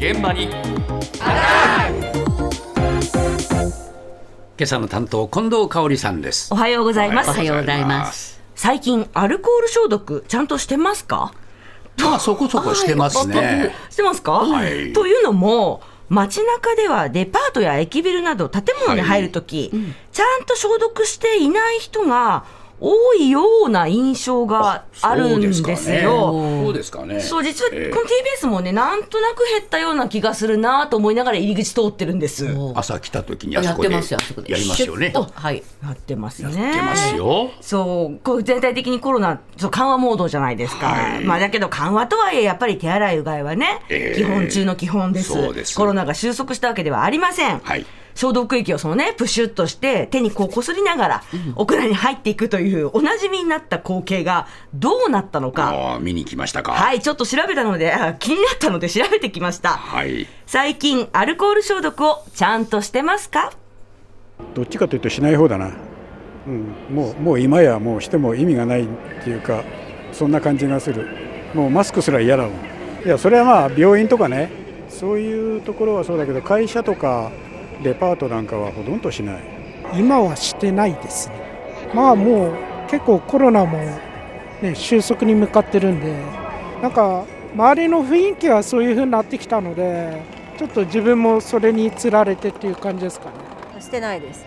現場に今朝の担当近藤香織さんですおはようございます。おはようございます最近アルコール消毒ちゃんとしてますか？まあそこそこしてますねしてますか？はいというのも。街中ではデパートや駅ビルなど建物に入るとき、ちゃんと消毒していない人が多いような印象があるんですよ。そうですかね。そう実はこえ。えの TBS もねなんとなく減ったような気がするなと思いながら入り口通ってるんです。朝来た時にあそこでやってますよあそこで。やりますよね。はい。なってますね。やってますよ。そう、こう全体的にコロナ、そう緩和モードじゃないですか。はい。まあだけど緩和とはいえ、やっぱり手洗いうがいはね、ええ。基本中の基本です。そうです。コロナが収束したわけではありません。はい消毒液をそのね、プシュッとして、手にこうこすりながら、屋内に入っていくという、おなじみになった光景がどうなったのか。見に来ましたか。はい、ちょっと調べたので、あ気になったので調べてきました。はい。最近、アルコール消毒をちゃんとしてますか？どっちかというとしない方だな、うん、もうもう今やもうしても意味がないっていうかそんな感じがする。もうマスクすら嫌だもん。いやそれはまあ病院とかねそういうところはそうだけど会社とかデパートなんかはほとんどしない。今はしてないですね。まあもう結構コロナも、ね、収束に向かってるんで、なんか周りの雰囲気はそういう風になってきたので、ちょっと自分もそれにつられてっていう感じですかね。してないです。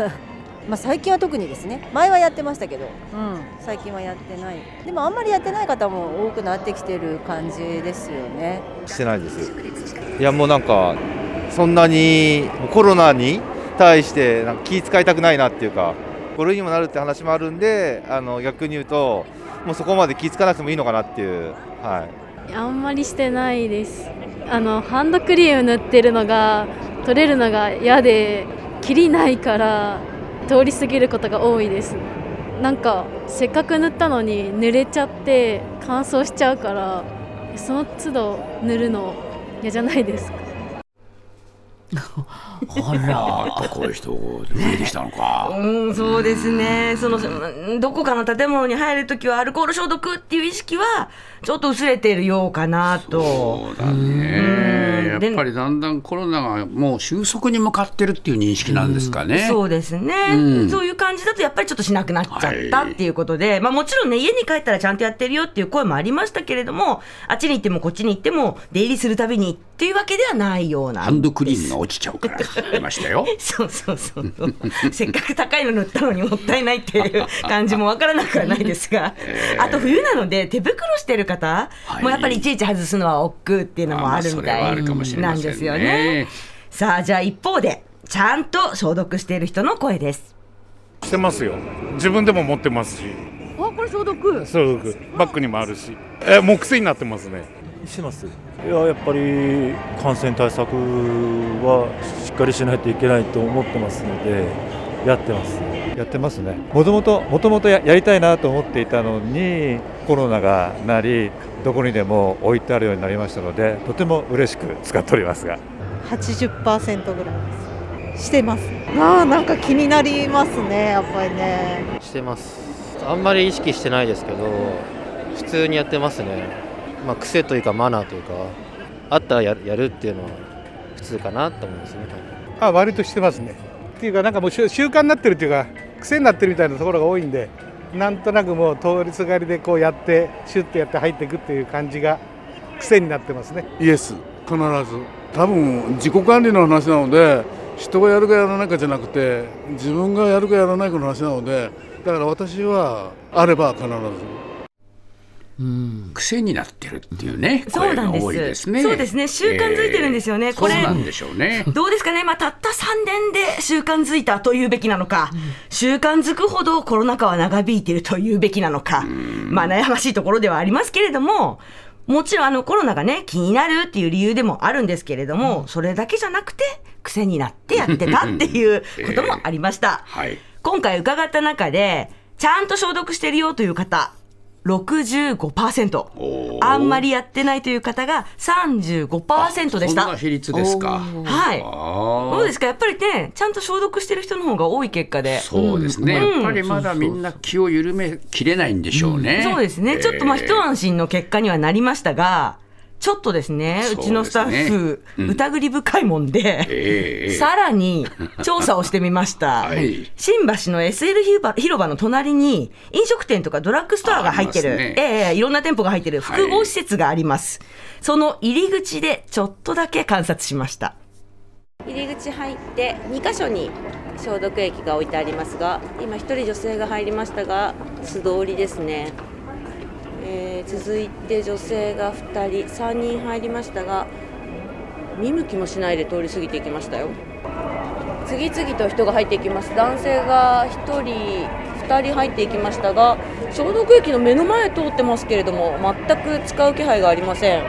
まあ最近は特にですね。前はやってましたけど、うん、最近はやってない。でもあんまりやってない方も多くなってきてる感じですよね。してないです。いやもうなんかそんなにコロナに対してなんか気遣いたくないなっていうか5類にもなるって話もあるんであの逆に言うともうそこまで気遣わなくてもいいのかなっていうはい。あんまりしてないです。あのハンドクリーム塗ってるのが取れるのが嫌で切りないから通り過ぎることが多いです。なんかせっかく塗ったのに濡れちゃって乾燥しちゃうからその都度塗るの嫌じゃないですか。ああら やっぱこういう人増えてきたのかうん、そうですね。その、うんどこかの建物に入るときはアルコール消毒っていう意識は、ちょっと薄れてるようかなと。そうだねやうんっぱりだんだんコロナがもう収束に向かってるっていう認識なんですかね。そうですね、うん。そういう感じだとやっぱりちょっとしなくなっちゃったっていうことで、まあもちろんね家に帰ったらちゃんとやってるよっていう声もありましたけれどもあっちに行ってもこっちに行っても出入りするたびにっていうわけではないような。ハンドクリームが落ちちゃうから。出ましたよそうそうそう。せっかく高いの塗ったのにもったいないっていう感じもわからなくはないですが、あと冬なので手袋してる方、はいもうやっぱりいちいち外すのは億劫っていうのもあるみたいもしれませんね。なんですよね。さあじゃあ一方でちゃんと消毒している人の声です。してますよ。自分でも持ってますし。あこれ消毒？そうバッグにもあるし。えもう癖になってますね。します？いややっぱり感染対策はしっかりしないといけないと思ってますのでやってますやってますね。もともともともとややりたいなと思っていたのにコロナがなりどこにでも置いてあるようになりましたのでとても嬉しく使っておりますが。80%ぐらいです。してます。ああなんか気になりますねやっぱりね。してます。あんまり意識してないですけど普通にやってますね。まあ癖というかマナーというかあったらややるっていうのは普通かなと思いますね、あ割としてますねっていうかなんかもう習慣になってるっていうか癖になってるみたいなところが多いんでなんとなくもう通りすがりでこうやってシュッてやって入っていくっていう感じが癖になってますね。イエス必ず。多分自己管理の話なので人がやるかやらないかじゃなくて自分がやるかやらないかの話なのでだから私はあれば必ず。癖になってるっていうね、そうなんです。ね。そうですね。習慣づいてるんですよね。これそうなんでしょうね。どうですかね、まあ、たった3年で習慣づいたというべきなのか、習慣づくほどコロナ禍は長引いているというべきなのか、まあ、悩ましいところではありますけれども、もちろんあのコロナがね、気になるっていう理由でもあるんですけれども、それだけじゃなくて、癖になってやってたっていうこともありました。はい。今回伺った中で、ちゃんと消毒してるよという方、65%。あんまりやってないという方が35%でした。そんな比率ですか。はい。あどうですか？やっぱりね、ちゃんと消毒してる人の方が多い結果で。そうですね、うんやっぱりまだみんな気を緩めきれないんでしょうね。そうですね。ちょっとまあ一安心の結果にはなりましたが、ちょっとですね、うちのスタッフ、うん。疑り深いもんで、ええさらに調査をしてみました。はい。新橋の SL 広場広場の隣に飲食店とかドラッグストアが入ってる、ね。ええいろんな店舗が入ってる複合施設があります。その入り口でちょっとだけ観察しました。入り口入って2箇所に消毒液が置いてありますが今1人女性が入りましたが素通りですね、えー続いて女性が2人3人入りましたが見向きもしないで通り過ぎていきましたよ。次々と人が入っていきます。男性が1人2人入っていきましたが消毒液の目の前通ってますけれども全く使う気配がありません。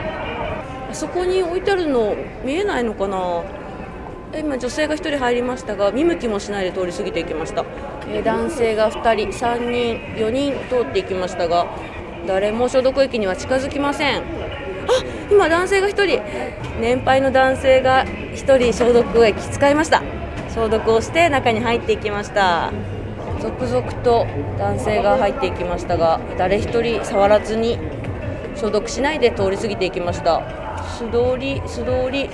あそこに置いてあるの見えないのかな？今女性が1人入りましたが見向きもしないで通り過ぎていきました、えー男性が2人3人4人通っていきましたが誰も消毒液には近づきません。あ今男性が1人。年配の男性が1人消毒液使いました。消毒をして中に入っていきました。続々と男性が入っていきましたが誰一人触らずに消毒しないで通り過ぎていきました。素通り素通り。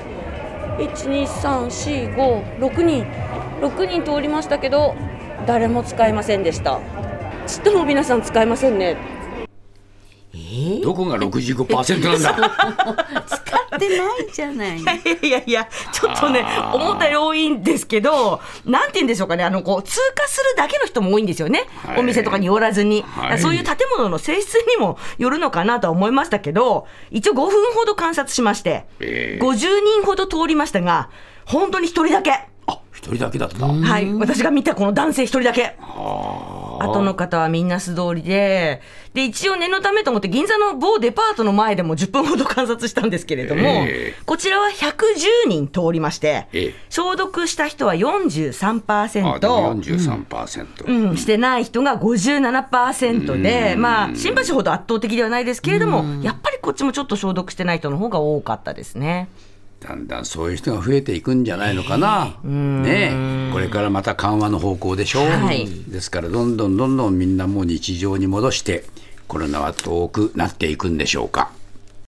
12345人。6人通りましたけど誰も使いませんでした。ちっとも皆さん使いませんね。どこが65%なんだ？使ってないじゃない。いやいやいや、ちょっとね、あー思ったより多いんですけど、なんて言うんでしょうかね、あの、こう、通過するだけの人も多いんですよね。はいお店とかに寄らずに。はいそういう建物の性質にもよるのかなとは思いましたけど、一応5分ほど観察しまして、ええ50人ほど通りましたが、本当に1人だけ。一人だけだった。はい、私が見たこの男性1人だけ。後の方はみんな素通りで、で、一応念のためと思って、銀座の某デパートの前でも10分ほど観察したんですけれども、えこちらは110人通りまして、ええ。消毒した人はあでも43%。43%。うん、してない人が57%で、まあ、新橋ほど圧倒的ではないですけれども、やっぱりこっちもちょっと消毒してない人の方が多かったですね。だんだんそういう人が増えていくんじゃないのかな。ねえこれからまた緩和の方向でしょう。はいですからどんどんどんどんみんなもう日常に戻してコロナは遠くなっていくんでしょうか。